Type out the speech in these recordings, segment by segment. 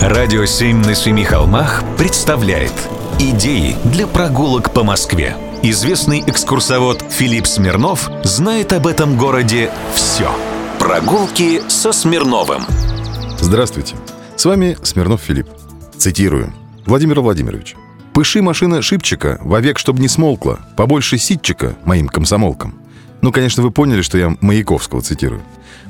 Радио «Семь на семи холмах» представляет Идеи для прогулок по Москве. Известный экскурсовод Филипп Смирнов знает об этом городе все. Прогулки со Смирновым. Здравствуйте. С вами Смирнов Филипп. Цитирую. Владимир Владимирович. «Пыши машина шипчика, вовек, чтоб не смолкла, побольше ситчика моим комсомолкам». Ну, конечно, вы поняли, что я Маяковского цитирую.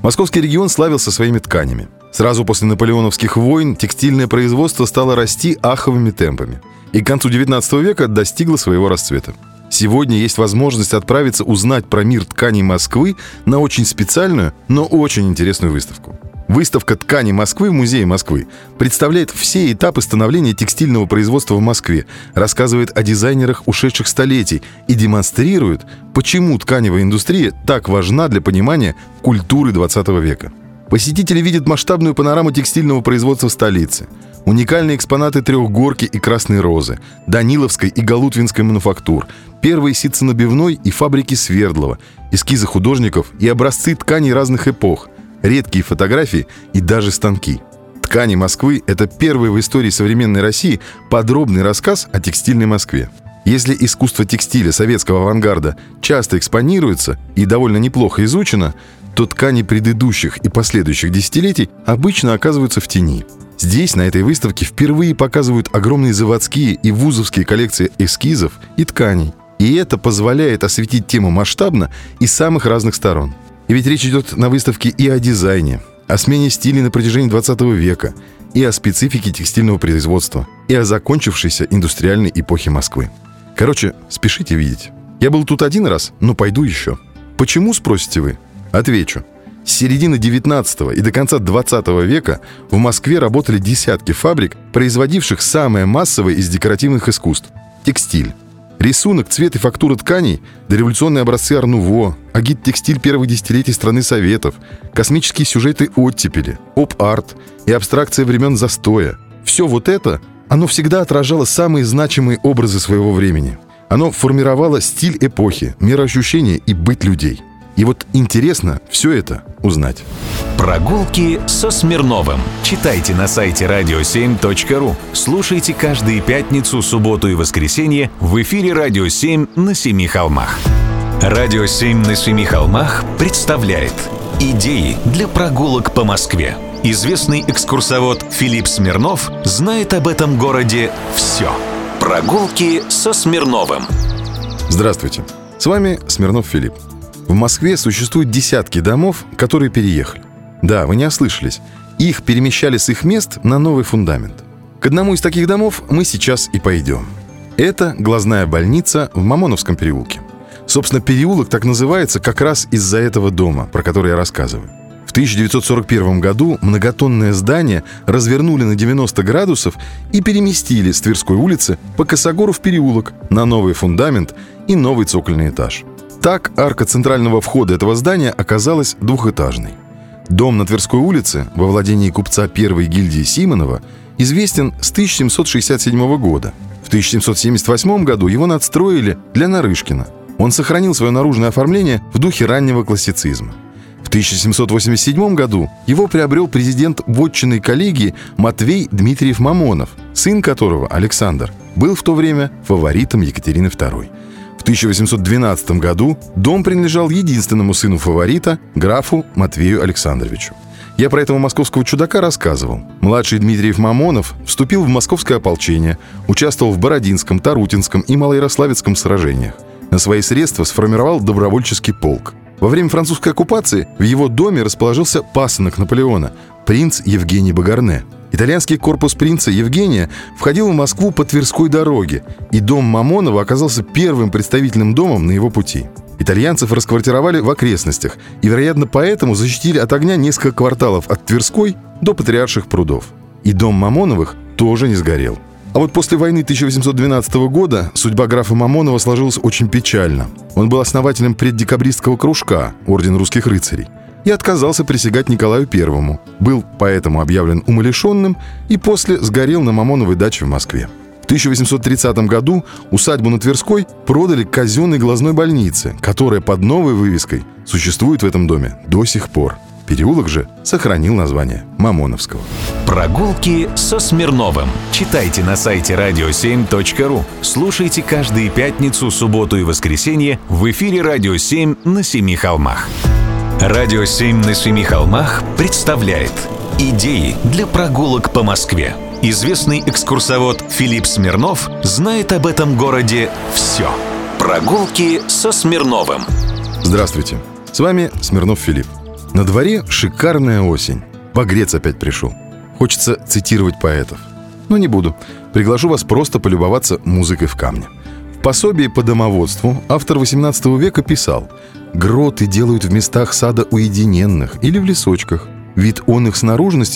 Московский регион славился своими тканями. Сразу после наполеоновских войн текстильное производство стало расти аховыми темпами. И к концу 19 века достигло своего расцвета. Сегодня есть возможность отправиться узнать про мир тканей Москвы на очень специальную, но очень интересную выставку. Выставка тканей Москвы в Музее Москвы представляет все этапы становления текстильного производства в Москве, рассказывает о дизайнерах ушедших столетий и демонстрирует, почему тканевая индустрия так важна для понимания культуры 20 века. Посетители видят масштабную панораму текстильного производства столицы, уникальные экспонаты Трехгорки и Красной Розы, Даниловской и Галутвинской мануфактур, первые ситценабивной и фабрики Свердлова, эскизы художников и образцы тканей разных эпох – редкие фотографии и даже станки. «Ткани Москвы» — это первый в истории современной России подробный рассказ о текстильной Москве. Если искусство текстиля советского авангарда часто экспонируется и довольно неплохо изучено, то ткани предыдущих и последующих десятилетий обычно оказываются в тени. Здесь, на этой выставке, впервые показывают огромные заводские и вузовские коллекции эскизов и тканей. И это позволяет осветить тему масштабно и самых разных сторон – и ведь речь идет на выставке и о дизайне, о смене стилей на протяжении 20 века, и о специфике текстильного производства, и о закончившейся индустриальной эпохе Москвы. Короче, спешите видеть. Я был тут один раз, но пойду еще. Почему, спросите вы? Отвечу. С середины 19 и до конца 20 века в Москве работали десятки фабрик, производивших самое массовое из декоративных искусств – текстиль. Рисунок, цвет и фактура тканей, дореволюционные образцы Арнуво, агит-текстиль первых десятилетий страны Советов, космические сюжеты оттепели, оп-арт и абстракция времен застоя. Все вот это, оно всегда отражало самые значимые образы своего времени. Оно формировало стиль эпохи, мироощущение и быть людей – и вот интересно все это узнать. Прогулки со Смирновым. Читайте на сайте radio7.ru. Слушайте каждые пятницу, субботу и воскресенье в эфире «Радио 7» на Семи холмах. «Радио 7» на Семи холмах представляет Идеи для прогулок по Москве. Известный экскурсовод Филипп Смирнов знает об этом городе все. Прогулки со Смирновым. Здравствуйте. С вами Смирнов Филипп. В Москве существуют десятки домов, которые переехали. Да, вы не ослышались. Их перемещали с их мест на новый фундамент. К одному из таких домов мы сейчас и пойдем. Это глазная больница в Мамоновском переулке. Собственно, переулок так называется как раз из-за этого дома, про который я рассказываю. В 1941 году многотонное здание развернули на 90 градусов и переместили с Тверской улицы по Косогору в переулок на новый фундамент и новый цокольный этаж – так арка центрального входа этого здания оказалась двухэтажной. Дом на Тверской улице во владении купца первой гильдии Симонова известен с 1767 года. В 1778 году его надстроили для Нарышкина. Он сохранил свое наружное оформление в духе раннего классицизма. В 1787 году его приобрел президент вотчинной коллегии Матвей Дмитриев Мамонов, сын которого, Александр, был в то время фаворитом Екатерины II. В 1812 году дом принадлежал единственному сыну фаворита, графу Матвею Александровичу. Я про этого московского чудака рассказывал. Младший Дмитриев Мамонов вступил в московское ополчение, участвовал в Бородинском, Тарутинском и Малоярославецком сражениях. На свои средства сформировал добровольческий полк. Во время французской оккупации в его доме расположился пасынок Наполеона, принц Евгений Багарне – Итальянский корпус принца Евгения входил в Москву по Тверской дороге, и дом Мамонова оказался первым представительным домом на его пути. Итальянцев расквартировали в окрестностях, и, вероятно, поэтому защитили от огня несколько кварталов от Тверской до Патриарших прудов. И дом Мамоновых тоже не сгорел. А вот после войны 1812 года судьба графа Мамонова сложилась очень печально. Он был основателем преддекабристского кружка Орден русских рыцарей и отказался присягать Николаю Первому. Был поэтому объявлен умалишенным и после сгорел на Мамоновой даче в Москве. В 1830 году усадьбу на Тверской продали казенной глазной больнице, которая под новой вывеской существует в этом доме до сих пор. Переулок же сохранил название Мамоновского. Прогулки со Смирновым. Читайте на сайте radio7.ru. Слушайте каждые пятницу, субботу и воскресенье в эфире «Радио 7» на Семи холмах. «Радио 7» на Семи холмах представляет Идеи для прогулок по Москве. Известный экскурсовод Филипп Смирнов знает об этом городе все. Прогулки со Смирновым. Здравствуйте. С вами Смирнов Филипп. На дворе шикарная осень. Погреться опять пришел. Хочется цитировать поэтов. Но не буду. Приглашу вас просто полюбоваться музыкой в камне. В пособии по домоводству автор 18 века писал «Гроты делают в местах сада уединенных или в лесочках. Вид он их с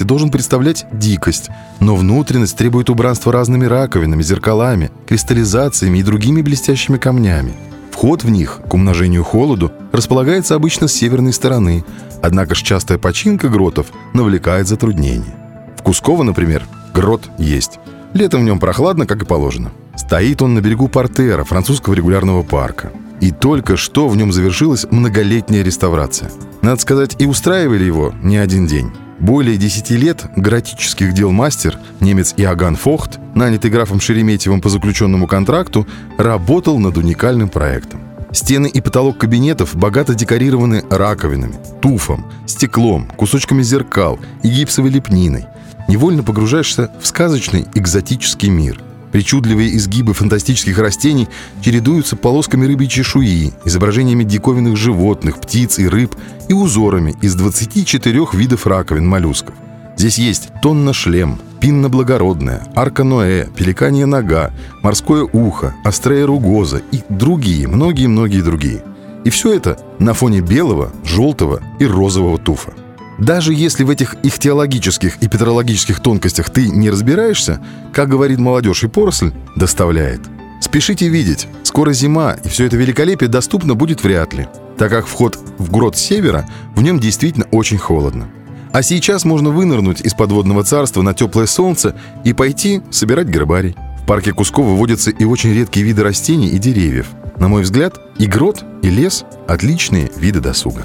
должен представлять дикость, но внутренность требует убранства разными раковинами, зеркалами, кристаллизациями и другими блестящими камнями. Вход в них, к умножению холоду, располагается обычно с северной стороны, однако ж частая починка гротов навлекает затруднения. В Кусково, например, грот есть. Летом в нем прохладно, как и положено. Стоит он на берегу Портера, французского регулярного парка. И только что в нем завершилась многолетняя реставрация. Надо сказать, и устраивали его не один день. Более 10 лет готических дел мастер, немец Иоганн Фохт, нанятый графом Шереметьевым по заключенному контракту, работал над уникальным проектом. Стены и потолок кабинетов богато декорированы раковинами, туфом, стеклом, кусочками зеркал и гипсовой лепниной. Невольно погружаешься в сказочный экзотический мир – Причудливые изгибы фантастических растений чередуются полосками рыбьей чешуи, изображениями диковинных животных, птиц и рыб и узорами из 24 видов раковин моллюсков. Здесь есть тонна-шлем, пинна-благородная, арка-ноэ, пеликанья нога, морское ухо, острея ругоза и другие, многие-многие другие. И все это на фоне белого, желтого и розового туфа. Даже если в этих их теологических и петрологических тонкостях ты не разбираешься, как говорит молодежь и поросль, доставляет. Спешите видеть, скоро зима, и все это великолепие доступно будет вряд ли, так как вход в грот севера, в нем действительно очень холодно. А сейчас можно вынырнуть из подводного царства на теплое солнце и пойти собирать гербарий. В парке Кусково выводятся и очень редкие виды растений и деревьев – на мой взгляд, и грот, и лес – отличные виды досуга.